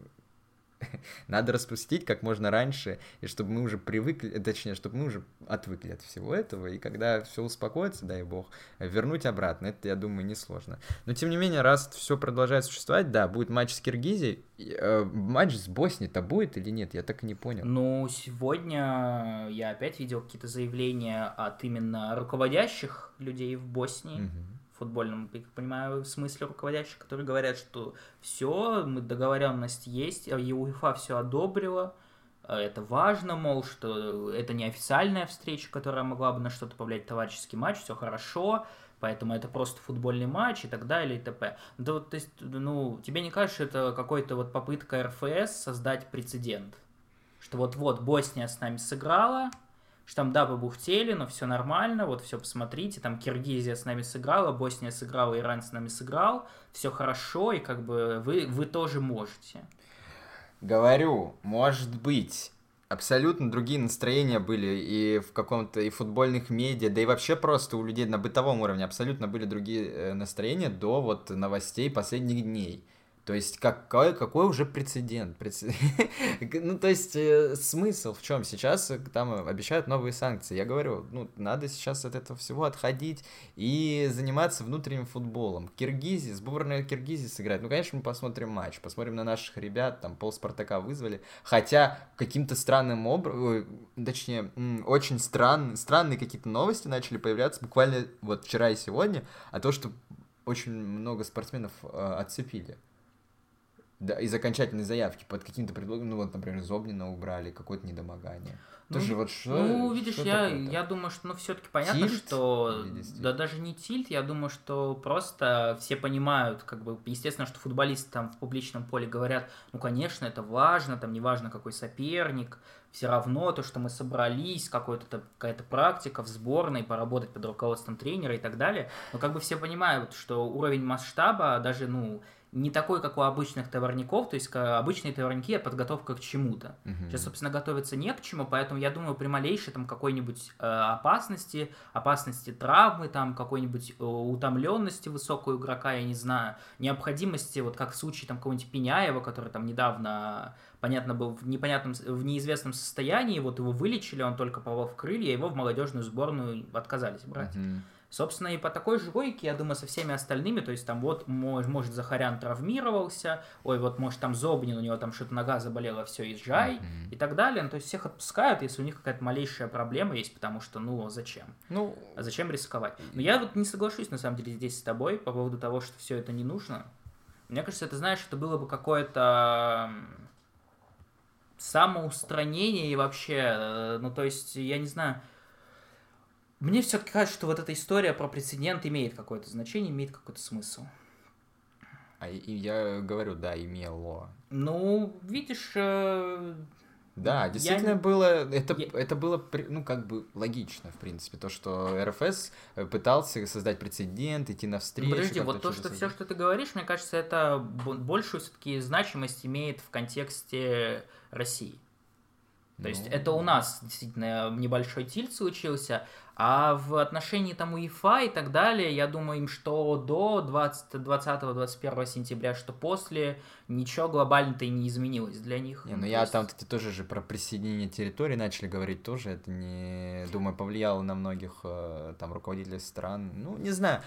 надо распустить как можно раньше, и чтобы мы уже привыкли, э, точнее, чтобы мы уже отвыкли от всего этого, и когда все успокоится, дай бог, вернуть обратно, это, я думаю, несложно. Но, тем не менее, раз все продолжает существовать, да, будет матч с Киргизией, э, матч с Боснией-то будет или нет, я так и не понял. Ну, сегодня я опять видел какие-то заявления от именно руководящих людей в Боснии, угу футбольном, я понимаю, в смысле руководящих, которые говорят, что все, мы договоренность есть, и УЕФА все одобрила, а это важно, мол, что это не официальная встреча, которая могла бы на что-то повлиять, товарищеский матч, все хорошо, поэтому это просто футбольный матч и так далее и т.п. Да то есть, ну, тебе не кажется, это какой-то вот попытка РФС создать прецедент? Что вот-вот Босния с нами сыграла, что там, да, побухтели, но все нормально, вот все посмотрите, там Киргизия с нами сыграла, Босния сыграла, Иран с нами сыграл, все хорошо, и как бы вы, вы тоже можете. Говорю, может быть, абсолютно другие настроения были и в каком-то и футбольных медиа, да и вообще просто у людей на бытовом уровне абсолютно были другие э, настроения до вот новостей последних дней. То есть какой, какой уже прецедент? ну, то есть э, смысл в чем? Сейчас э, там обещают новые санкции. Я говорю, ну, надо сейчас от этого всего отходить и заниматься внутренним футболом. Киргизия, сборная Киргизии сыграет. Ну, конечно, мы посмотрим матч, посмотрим на наших ребят, там пол Спартака вызвали. Хотя каким-то странным образом, точнее, очень странные, странные какие-то новости начали появляться буквально вот вчера и сегодня, а то, что очень много спортсменов э, отцепили. Да, из окончательной заявки под каким-то предлогом, ну вот, например, Зобнина убрали, какое-то недомогание. Ну, Тоже вот что, ну видишь, что я, я думаю, что ну все-таки понятно, тильт? что да даже не тильт, я думаю, что просто все понимают, как бы, естественно, что футболисты там в публичном поле говорят, ну конечно, это важно, там неважно какой соперник, все равно то, что мы собрались, какая-то какая-то практика в сборной, поработать под руководством тренера и так далее, но как бы все понимают, что уровень масштаба даже, ну, не такой, как у обычных товарников, то есть обычные товарники это подготовка к чему-то. Угу. Сейчас, собственно, готовиться не к чему, поэтому я думаю, при малейшей там какой-нибудь э, опасности, опасности травмы, там какой-нибудь э, утомленности высокого игрока, я не знаю, необходимости, вот как в случае там какого-нибудь Пеняева, который там недавно, понятно, был в непонятном, в неизвестном состоянии, вот его вылечили, он только попал в крылья, его в молодежную сборную отказались брать. Угу. Собственно, и по такой же логике, я думаю, со всеми остальными, то есть там вот, может, Захарян травмировался, ой, вот, может, там Зобнин, у него там что-то нога заболела, все, езжай, mm-hmm. и так далее. Ну, то есть всех отпускают, если у них какая-то малейшая проблема есть, потому что, ну, зачем? Ну, а зачем рисковать? Но я вот не соглашусь, на самом деле, здесь с тобой по поводу того, что все это не нужно. Мне кажется, это, знаешь, это было бы какое-то самоустранение и вообще, э, ну, то есть, я не знаю, мне все-таки кажется, что вот эта история про прецедент имеет какое-то значение, имеет какой-то смысл. А и я говорю, да, имело. Ну, видишь, э, Да, действительно я... было, это, я... это было, ну, как бы логично, в принципе, то, что РФС э, пытался создать прецедент, идти навстречу. Подожди, вот то, что все, что ты говоришь, мне кажется, это большую все-таки значимость имеет в контексте России. То ну... есть это у нас действительно небольшой тильт случился, а в отношении там УЕФА и так далее, я думаю, им что до 20-21 сентября, что после, ничего глобально-то и не изменилось для них. Не, ну, ну я есть... там, кстати, тоже же про присоединение территории начали говорить тоже, это не, думаю, повлияло на многих э, там руководителей стран. Ну, не знаю,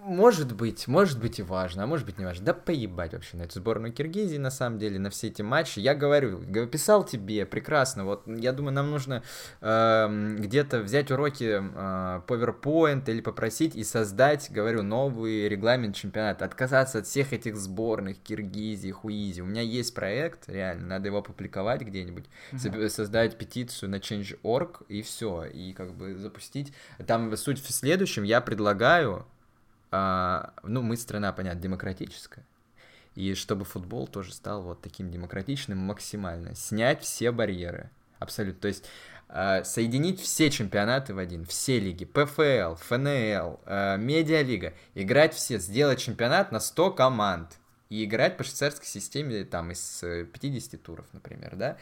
может быть, может быть и важно, а может быть не важно. Да поебать вообще на эту сборную Киргизии, на самом деле, на все эти матчи. Я говорю, писал тебе, прекрасно, вот я думаю, нам нужно э, где-то взять уроки э, PowerPoint или попросить и создать, говорю, новый регламент чемпионата, отказаться от всех этих сборных, Киргизии, Хуизи. У меня есть проект, реально, надо его опубликовать где-нибудь, mm-hmm. создать петицию на Change.org и все, и как бы запустить. Там суть в следующем, я предлагаю, э, ну, мы страна, понятно, демократическая, и чтобы футбол тоже стал вот таким демократичным максимально, снять все барьеры, абсолютно, то есть Э, соединить все чемпионаты в один, все лиги, ПФЛ, ФНЛ, э, Медиалига, играть все, сделать чемпионат на 100 команд и играть по швейцарской системе там из 50 э, туров, например, да,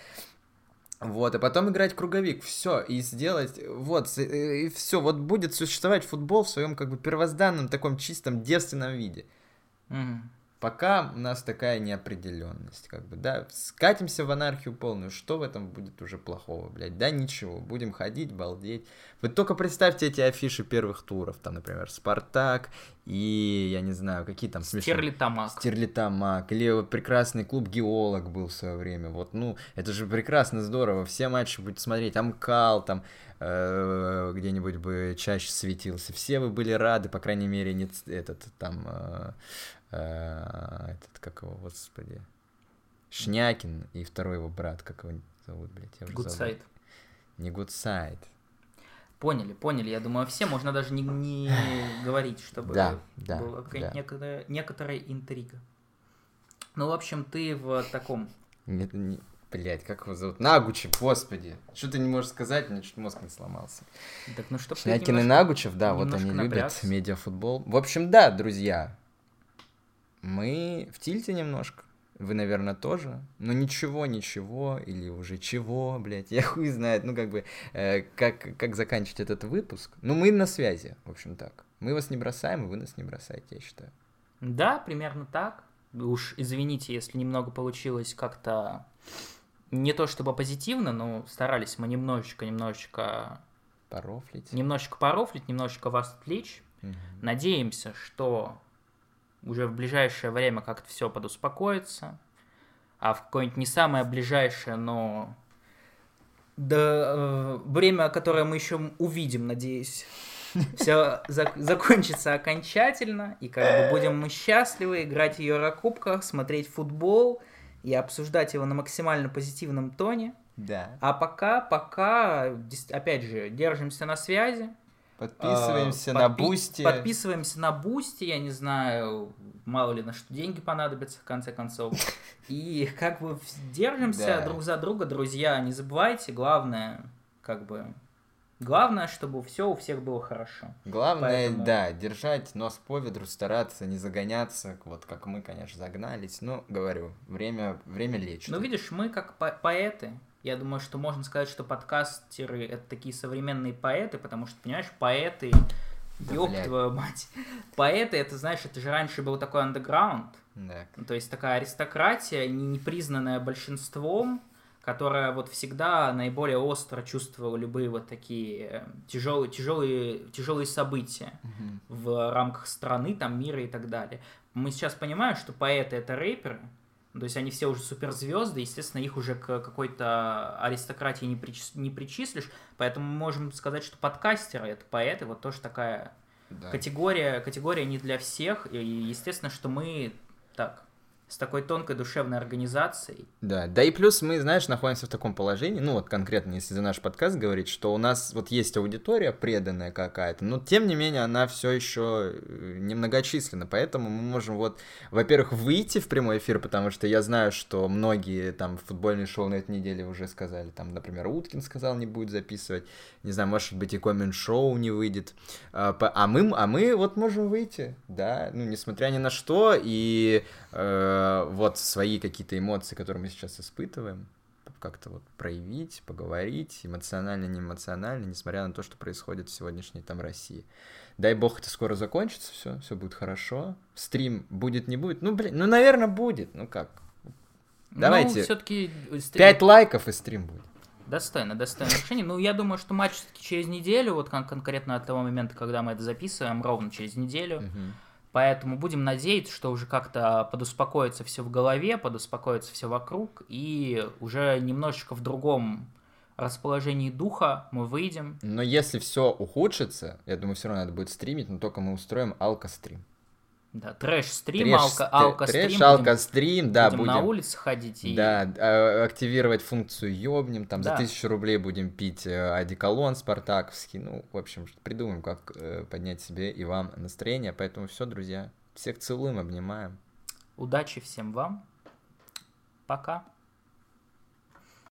вот, и потом играть круговик, все, и сделать, вот, и все, вот будет существовать футбол в своем как бы первозданном таком чистом девственном виде. Mm. Пока у нас такая неопределенность, как бы, да, скатимся в анархию полную, что в этом будет уже плохого, блядь, да ничего, будем ходить, балдеть. Вы только представьте эти афиши первых туров, там, например, Спартак и, я не знаю, какие там смешные... Стерлитамак. Стерлитамак, или вот прекрасный клуб Геолог был в свое время, вот, ну, это же прекрасно, здорово, все матчи будете смотреть, Амкал, там, э, где-нибудь бы чаще светился, все вы были рады, по крайней мере, не этот, там, э, Э, этот, как его, господи, Шнякин и второй его брат, как его зовут, блядь, я уже Гудсайд. Не Гудсайд. Поняли, поняли. Я думаю, все можно даже не, не говорить, чтобы да, да, была да. Некоторая, некоторая интрига. Ну, в общем, ты в таком... Нет, не, блядь, как его зовут? Нагучев, господи. Что ты не можешь сказать, мне чуть мозг не сломался. Так, ну что Шнякин и Нагучев, да, вот они напрягся. любят медиафутбол. В общем, да, друзья, мы в тильте немножко. Вы, наверное, тоже. Но ничего, ничего, или уже чего, блядь, я хуй знает, ну, как бы, э, как, как заканчивать этот выпуск. Ну, мы на связи, в общем, так. Мы вас не бросаем, и вы нас не бросаете, я считаю. Да, примерно так. Уж извините, если немного получилось как-то не то чтобы позитивно, но старались мы немножечко, немножечко... Порофлить. Немножечко порофлить, немножечко вас отвлечь. Угу. Надеемся, что уже в ближайшее время как-то все подуспокоится, а в какое-нибудь не самое ближайшее, но да, э, время, которое мы еще увидим, надеюсь, все зак- закончится окончательно, и как бы будем мы счастливы играть в Еврокубках, смотреть футбол и обсуждать его на максимально позитивном тоне. Да. А пока, пока, опять же, держимся на связи. Подписываемся а, на Бусти. Подписываемся на Бусти, я не знаю, мало ли на что деньги понадобятся в конце концов. И как бы держимся да. друг за друга, друзья. Не забывайте, главное, как бы, главное, чтобы все у всех было хорошо. Главное, Поэтому... да, держать нос по ведру, стараться не загоняться, вот как мы, конечно, загнались. Но, говорю, время, время лечит. Ну, видишь, мы как по поэты, я думаю, что можно сказать, что подкастеры — это такие современные поэты, потому что, понимаешь, поэты... Да, Ёб блядь. твою мать. Поэты, это, знаешь, это же раньше был такой андеграунд. Да. То есть такая аристократия, не признанная большинством, которая вот всегда наиболее остро чувствовала любые вот такие тяжелые, тяжелые, тяжелые события угу. в рамках страны, там, мира и так далее. Мы сейчас понимаем, что поэты — это рэперы, то есть они все уже суперзвезды, естественно, их уже к какой-то аристократии не, причис... не причислишь, поэтому мы можем сказать, что подкастеры — это поэты, вот тоже такая да. категория, категория не для всех, и естественно, что мы так, с такой тонкой душевной организацией. Да, да и плюс мы, знаешь, находимся в таком положении, ну вот конкретно, если за наш подкаст говорить, что у нас вот есть аудитория преданная какая-то, но тем не менее она все еще э, немногочисленна, поэтому мы можем вот, во-первых, выйти в прямой эфир, потому что я знаю, что многие там футбольные шоу на этой неделе уже сказали, там, например, Уткин сказал, не будет записывать, не знаю, может быть и коммент-шоу не выйдет, а, а мы, а мы вот можем выйти, да, ну, несмотря ни на что, и э, вот свои какие-то эмоции, которые мы сейчас испытываем, как-то вот проявить, поговорить, эмоционально, не эмоционально, несмотря на то, что происходит в сегодняшней там России. Дай бог, это скоро закончится, все, все будет хорошо. Стрим будет, не будет. Ну, блин, ну, наверное, будет. Ну как? Ну, Давайте. все-таки... Пять лайков и стрим будет. Достойно, достойно решение. Ну, я думаю, что матч все-таки через неделю, вот кон- конкретно от того момента, когда мы это записываем, ровно через неделю. Мгм. Поэтому будем надеяться, что уже как-то подуспокоится все в голове, подуспокоится все вокруг, и уже немножечко в другом расположении духа мы выйдем. Но если все ухудшится, я думаю, все равно надо будет стримить, но только мы устроим алко-стрим. Да, трэш-стрим, Трэш- алка- стр- алка-стрим. Трэш, алко-стрим, да, будем будем. на улице ходить и... Да, а, активировать функцию ёбнем, там за Да. тысячу рублей будем пить э, одеколон спартаковский, ну, в общем, придумаем, как э, поднять себе и вам настроение, поэтому все, друзья, всех целуем, обнимаем. Удачи всем вам. Пока.